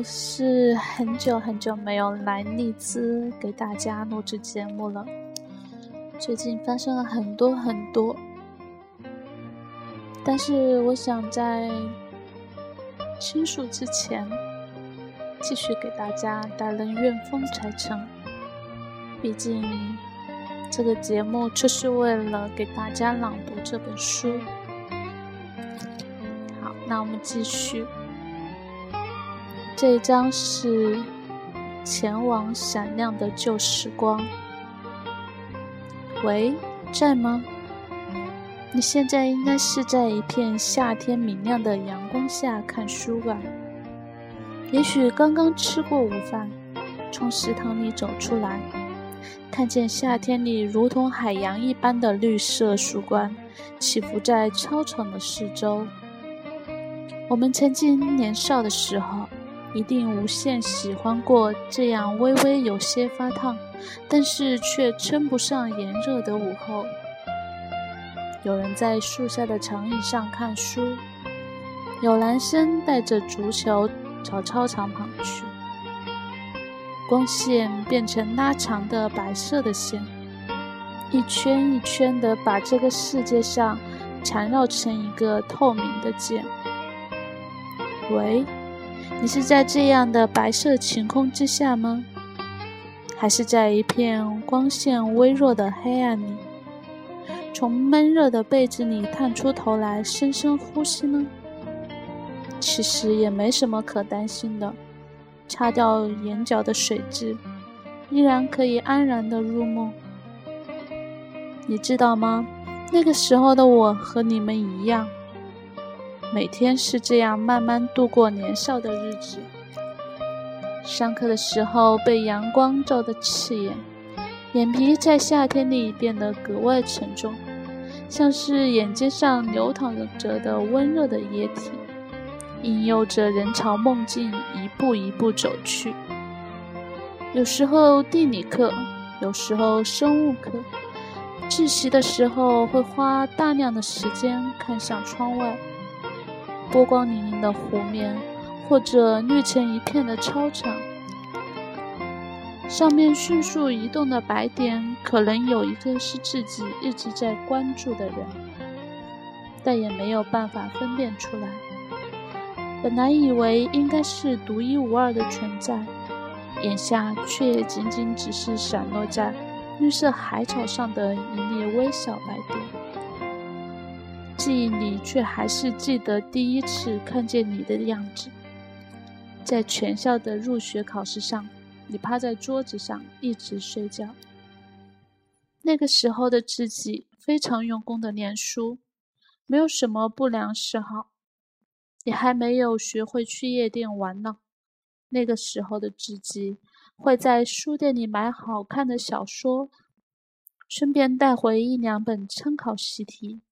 我是很久很久没有来荔枝给大家录制节目了。最近发生了很多很多，但是我想在倾诉之前，继续给大家带来怨风才成。毕竟这个节目就是为了给大家朗读这本书。好，那我们继续。这一章是前往闪亮的旧时光。喂，在吗？你现在应该是在一片夏天明亮的阳光下看书吧？也许刚刚吃过午饭，从食堂里走出来，看见夏天里如同海洋一般的绿色树冠起伏在操场的四周。我们曾经年少的时候。一定无限喜欢过这样微微有些发烫，但是却称不上炎热的午后。有人在树下的长椅上看书，有男生带着足球朝操场跑去。光线变成拉长的白色的线，一圈一圈的把这个世界上缠绕成一个透明的茧。喂。你是在这样的白色晴空之下吗？还是在一片光线微弱的黑暗里，从闷热的被子里探出头来深深呼吸呢？其实也没什么可担心的，擦掉眼角的水渍，依然可以安然的入梦。你知道吗？那个时候的我和你们一样。每天是这样慢慢度过年少的日子。上课的时候被阳光照得刺眼，眼皮在夏天里变得格外沉重，像是眼睛上流淌着的温热的液体，引诱着人朝梦境一步一步走去。有时候地理课，有时候生物课，自习的时候会花大量的时间看向窗外。波光粼粼的湖面，或者绿成一片的操场，上面迅速移动的白点，可能有一个是自己一直在关注的人，但也没有办法分辨出来。本来以为应该是独一无二的存在，眼下却仅仅只是闪落在绿色海草上的一粒微小白点。记忆里却还是记得第一次看见你的样子，在全校的入学考试上，你趴在桌子上一直睡觉。那个时候的自己非常用功的念书，没有什么不良嗜好，也还没有学会去夜店玩呢。那个时候的自己会在书店里买好看的小说，顺便带回一两本参考习题。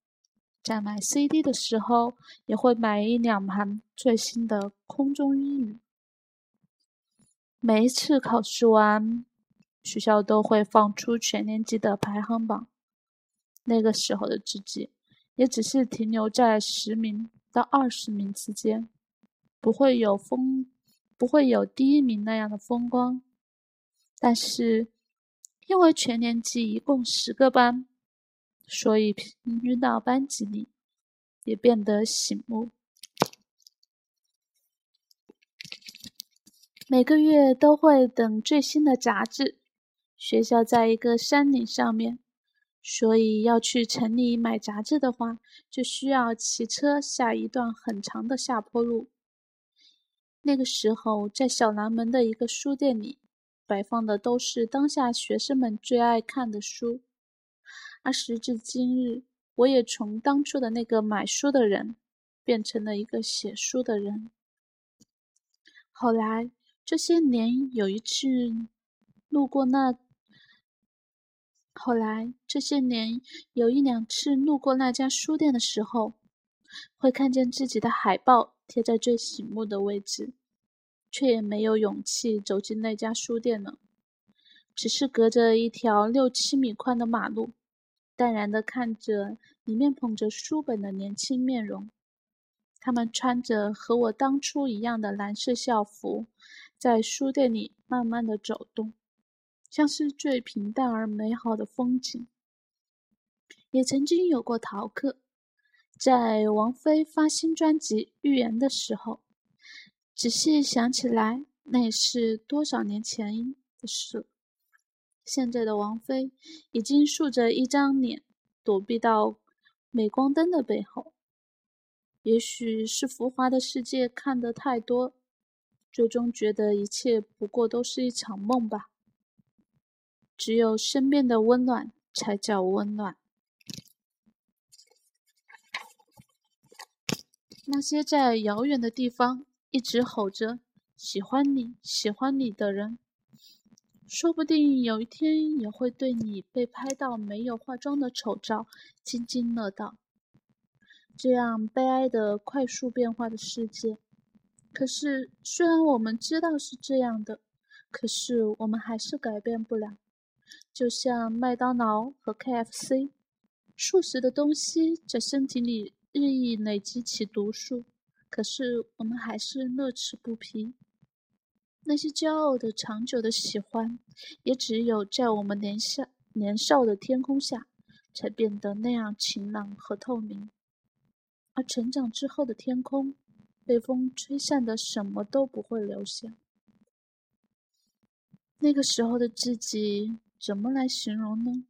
在买 CD 的时候，也会买一两盘最新的空中英语。每一次考试完，学校都会放出全年级的排行榜。那个时候的自己，也只是停留在十名到二十名之间，不会有风，不会有第一名那样的风光。但是，因为全年级一共十个班。所以，平均到班级里也变得醒目。每个月都会等最新的杂志。学校在一个山岭上面，所以要去城里买杂志的话，就需要骑车下一段很长的下坡路。那个时候，在小南门的一个书店里，摆放的都是当下学生们最爱看的书。而时至今日，我也从当初的那个买书的人，变成了一个写书的人。后来这些年，有一次路过那，后来这些年有一两次路过那家书店的时候，会看见自己的海报贴在最醒目的位置，却也没有勇气走进那家书店了，只是隔着一条六七米宽的马路。淡然地看着里面捧着书本的年轻面容，他们穿着和我当初一样的蓝色校服，在书店里慢慢的走动，像是最平淡而美好的风景。也曾经有过逃课，在王菲发新专辑《预言》的时候，仔细想起来，那也是多少年前的事了。现在的王菲已经竖着一张脸，躲避到镁光灯的背后。也许是浮华的世界看得太多，最终觉得一切不过都是一场梦吧。只有身边的温暖才叫温暖。那些在遥远的地方一直吼着“喜欢你，喜欢你”的人，说不定有一天也会对你被拍到没有化妆的丑照津津乐道。这样悲哀的快速变化的世界，可是虽然我们知道是这样的，可是我们还是改变不了。就像麦当劳和 KFC，素食的东西在身体里日益累积起毒素，可是我们还是乐此不疲。那些骄傲的、长久的喜欢，也只有在我们年少年少的天空下，才变得那样晴朗和透明。而成长之后的天空，被风吹散的什么都不会留下。那个时候的自己怎么来形容呢？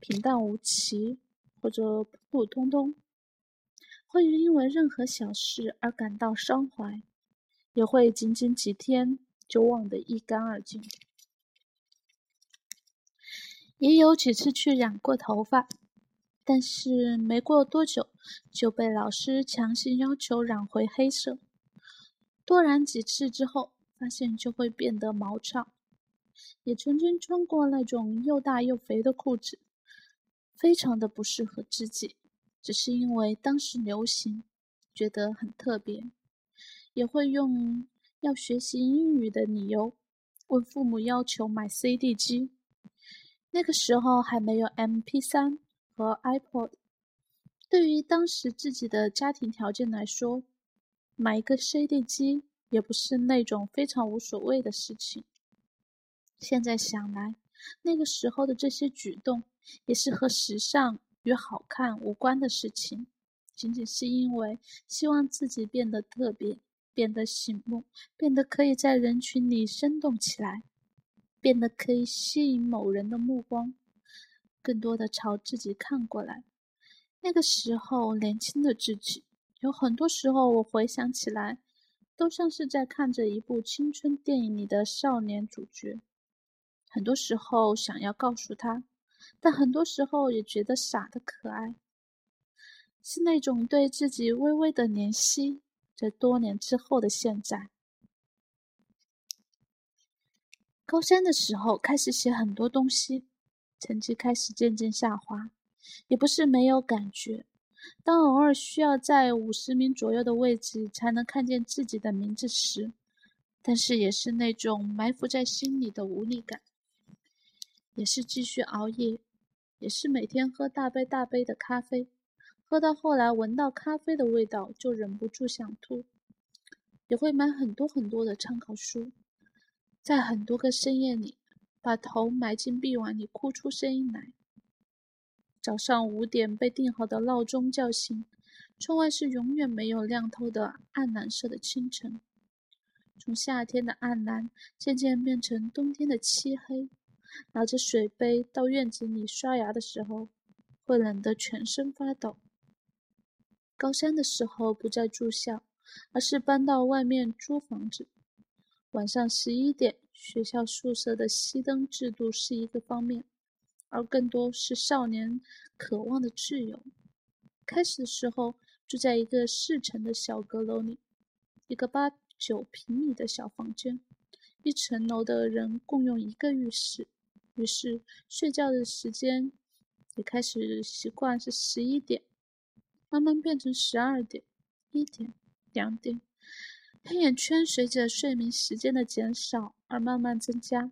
平淡无奇，或者普普通通。会因为任何小事而感到伤怀，也会仅仅几天就忘得一干二净。也有几次去染过头发。但是没过多久，就被老师强行要求染回黑色。多染几次之后，发现就会变得毛糙。也曾经穿过那种又大又肥的裤子，非常的不适合自己。只是因为当时流行，觉得很特别。也会用要学习英语的理由，问父母要求买 CD 机。那个时候还没有 MP3。和 iPod，对于当时自己的家庭条件来说，买一个 CD 机也不是那种非常无所谓的事情。现在想来，那个时候的这些举动，也是和时尚与好看无关的事情，仅仅是因为希望自己变得特别，变得醒目，变得可以在人群里生动起来，变得可以吸引某人的目光。更多的朝自己看过来。那个时候，年轻的自己，有很多时候我回想起来，都像是在看着一部青春电影里的少年主角。很多时候想要告诉他，但很多时候也觉得傻的可爱。是那种对自己微微的怜惜，在多年之后的现在。高三的时候，开始写很多东西。成绩开始渐渐下滑，也不是没有感觉。当偶尔需要在五十名左右的位置才能看见自己的名字时，但是也是那种埋伏在心里的无力感。也是继续熬夜，也是每天喝大杯大杯的咖啡，喝到后来闻到咖啡的味道就忍不住想吐。也会买很多很多的参考书，在很多个深夜里。把头埋进臂弯里，哭出声音来。早上五点被定好的闹钟叫醒，窗外是永远没有亮透的暗蓝色的清晨。从夏天的暗蓝渐渐变成冬天的漆黑。拿着水杯到院子里刷牙的时候，会冷得全身发抖。高三的时候不再住校，而是搬到外面租房子。晚上十一点。学校宿舍的熄灯制度是一个方面，而更多是少年渴望的自由。开始的时候住在一个四层的小阁楼里，一个八九平米的小房间，一层楼的人共用一个浴室。于是睡觉的时间也开始习惯是十一点，慢慢变成十二点、一点、两点。黑眼圈随着睡眠时间的减少而慢慢增加，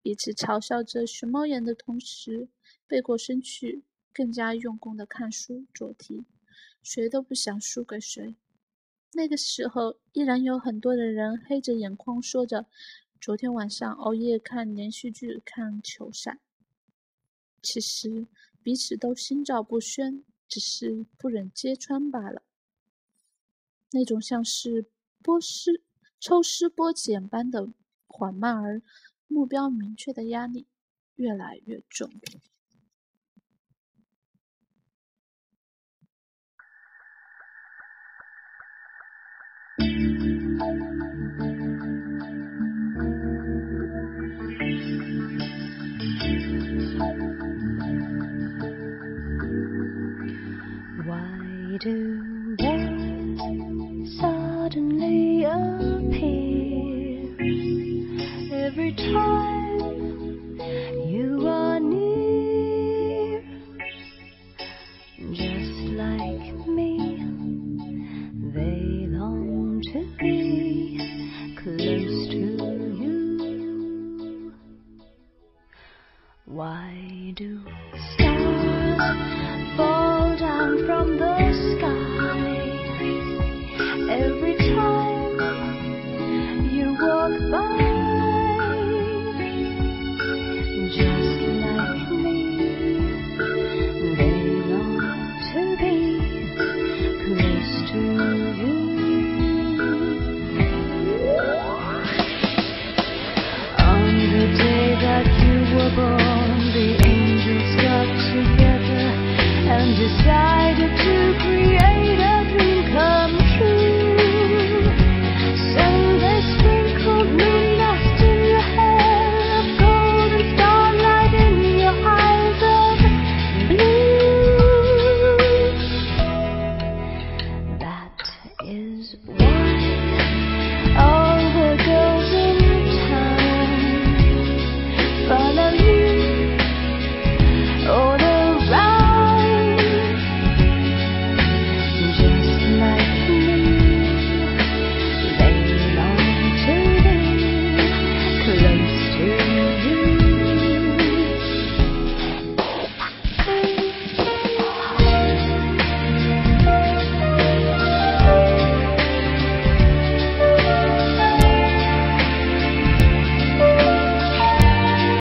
彼此嘲笑着熊猫眼的同时，背过身去，更加用功的看书做题，谁都不想输给谁。那个时候，依然有很多的人黑着眼眶说着：“昨天晚上熬夜看连续剧，看球赛。”其实彼此都心照不宣，只是不忍揭穿罢了。那种像是剥丝、抽丝剥茧般的缓慢而目标明确的压力，越来越重。do they suddenly appear every time you are near? Just like me, they long to be.